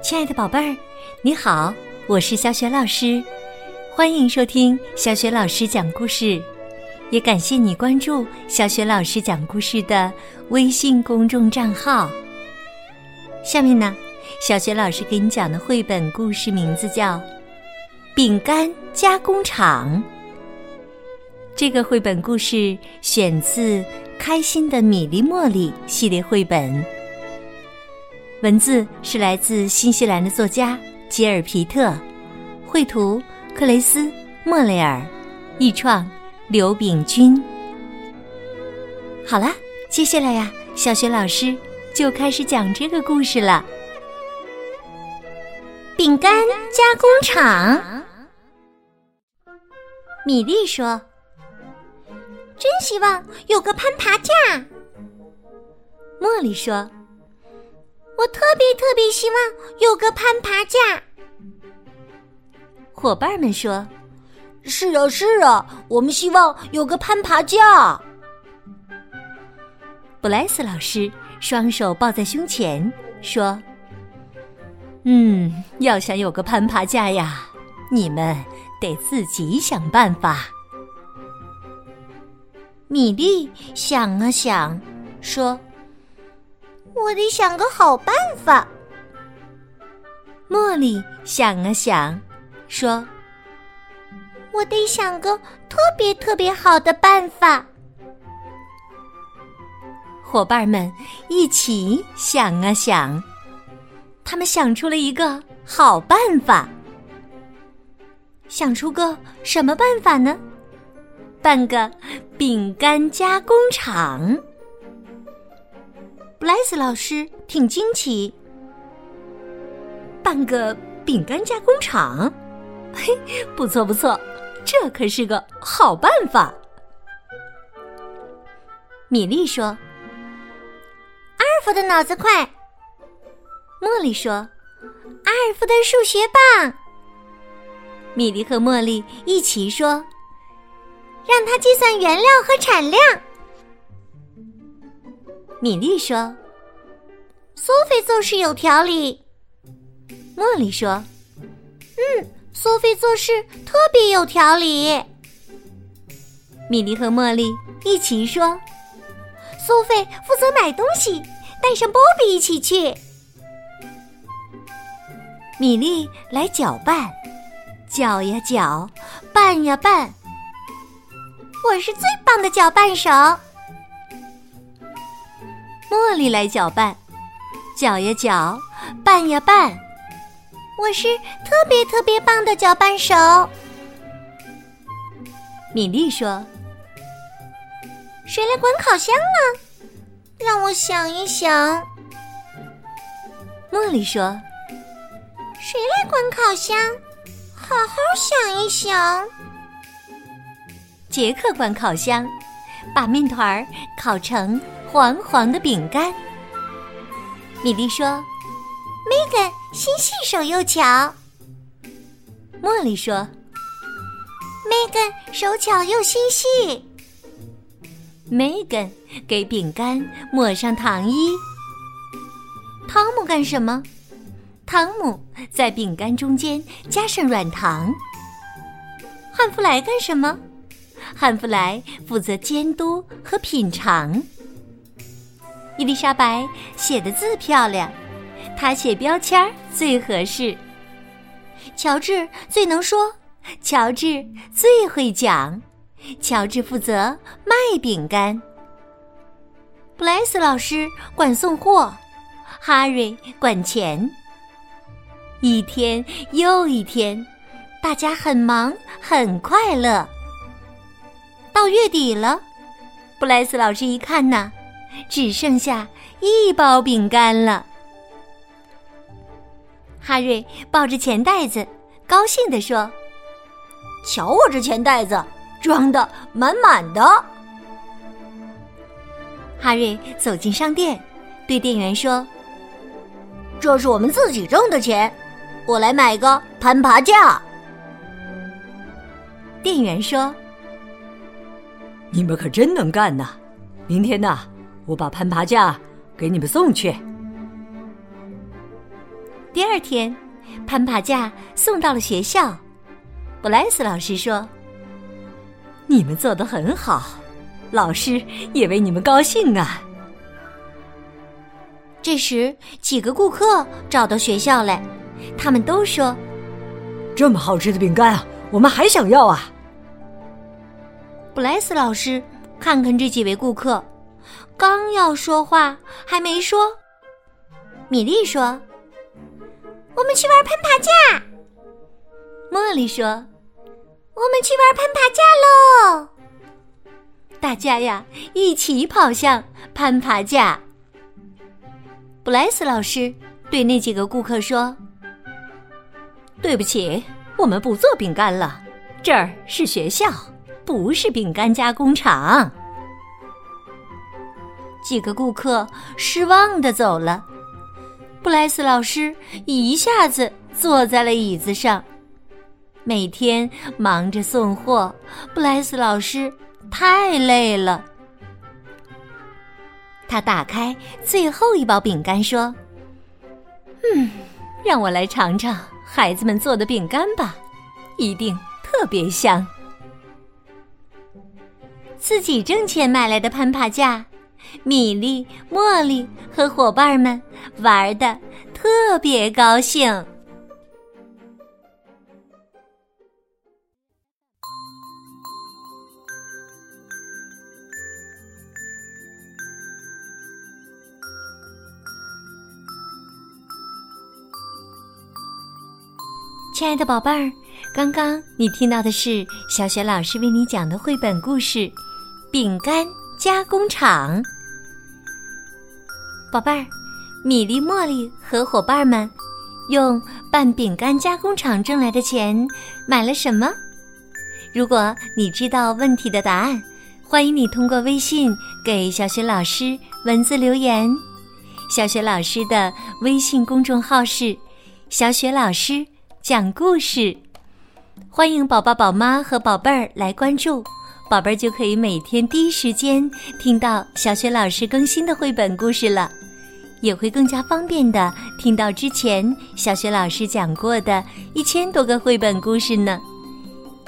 亲爱的宝贝儿，你好，我是小雪老师，欢迎收听小雪老师讲故事，也感谢你关注小雪老师讲故事的微信公众账号。下面呢，小雪老师给你讲的绘本故事名字叫《饼干加工厂》。这个绘本故事选自《开心的米粒茉莉》系列绘本。文字是来自新西兰的作家吉尔皮特，绘图克雷斯莫雷尔，译创刘炳军。好了，接下来呀，小学老师就开始讲这个故事了。饼干加工厂，米莉说：“真希望有个攀爬架。”茉莉说。我特别特别希望有个攀爬架。伙伴们说：“是啊，是啊，我们希望有个攀爬架。”布莱斯老师双手抱在胸前说：“嗯，要想有个攀爬架呀，你们得自己想办法。”米莉想了想，说。我得想个好办法。茉莉想了想，说：“我得想个特别特别好的办法。”伙伴们一起想啊想，他们想出了一个好办法。想出个什么办法呢？办个饼干加工厂。布莱斯老师挺惊奇，办个饼干加工厂，嘿，不错不错，这可是个好办法。米莉说：“阿尔夫的脑子快。”茉莉说：“阿尔夫的数学棒。”米莉和茉莉一起说：“让他计算原料和产量。”米莉说：“苏菲做事有条理。”茉莉说：“嗯，苏菲做事特别有条理。”米莉和茉莉一起说：“苏菲负责买东西，带上波比一起去。”米莉来搅拌，搅呀搅，拌呀拌。我是最棒的搅拌手。茉莉来搅拌，搅呀搅，拌呀拌。我是特别特别棒的搅拌手。米莉说：“谁来管烤箱呢？让我想一想。”茉莉说：“谁来管烤箱？好好想一想。”杰克管烤箱，把面团烤成。黄黄的饼干，米莉说：“Megan 心细手又巧。”茉莉说：“Megan 手巧又心细。” Megan 给饼干抹上糖衣。汤姆干什么？汤姆在饼干中间加上软糖。汉弗莱干什么？汉弗莱负责监督和品尝。伊丽莎白写的字漂亮，她写标签最合适。乔治最能说，乔治最会讲，乔治负责卖饼干。布莱斯老师管送货，哈瑞管钱。一天又一天，大家很忙很快乐。到月底了，布莱斯老师一看呐。只剩下一包饼干了。哈瑞抱着钱袋子，高兴地说：“瞧我这钱袋子，装的满满的。”哈瑞走进商店，对店员说：“这是我们自己挣的钱，我来买个攀爬架。”店员说：“你们可真能干呐！明天呐。”我把攀爬架给你们送去。第二天，攀爬架送到了学校。布莱斯老师说：“你们做的很好，老师也为你们高兴啊。”这时，几个顾客找到学校来，他们都说：“这么好吃的饼干啊，我们还想要啊！”布莱斯老师看看这几位顾客，刚要说话，还没说，米莉说：“我们去玩攀爬架。”茉莉说：“我们去玩攀爬架喽！”大家呀，一起跑向攀爬架。布莱斯老师对那几个顾客说：“对不起，我们不做饼干了，这儿是学校，不是饼干加工厂。”几个顾客失望的走了。布莱斯老师一下子坐在了椅子上。每天忙着送货，布莱斯老师太累了。他打开最后一包饼干，说：“嗯，让我来尝尝孩子们做的饼干吧，一定特别香。”自己挣钱买来的攀爬架，米莉、茉莉和伙伴们玩的特别高兴。亲爱的宝贝儿，刚刚你听到的是小雪老师为你讲的绘本故事《饼干加工厂》。宝贝儿，米粒、茉莉和伙伴们用办饼干加工厂挣来的钱买了什么？如果你知道问题的答案，欢迎你通过微信给小雪老师文字留言。小雪老师的微信公众号是“小雪老师”。讲故事，欢迎宝宝、宝妈和宝贝儿来关注，宝贝儿就可以每天第一时间听到小雪老师更新的绘本故事了，也会更加方便的听到之前小雪老师讲过的一千多个绘本故事呢。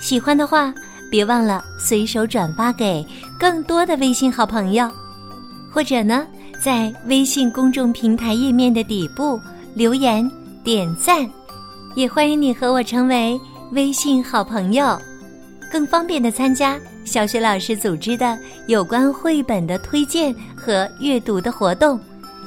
喜欢的话，别忘了随手转发给更多的微信好朋友，或者呢，在微信公众平台页面的底部留言点赞。也欢迎你和我成为微信好朋友，更方便的参加小雪老师组织的有关绘本的推荐和阅读的活动。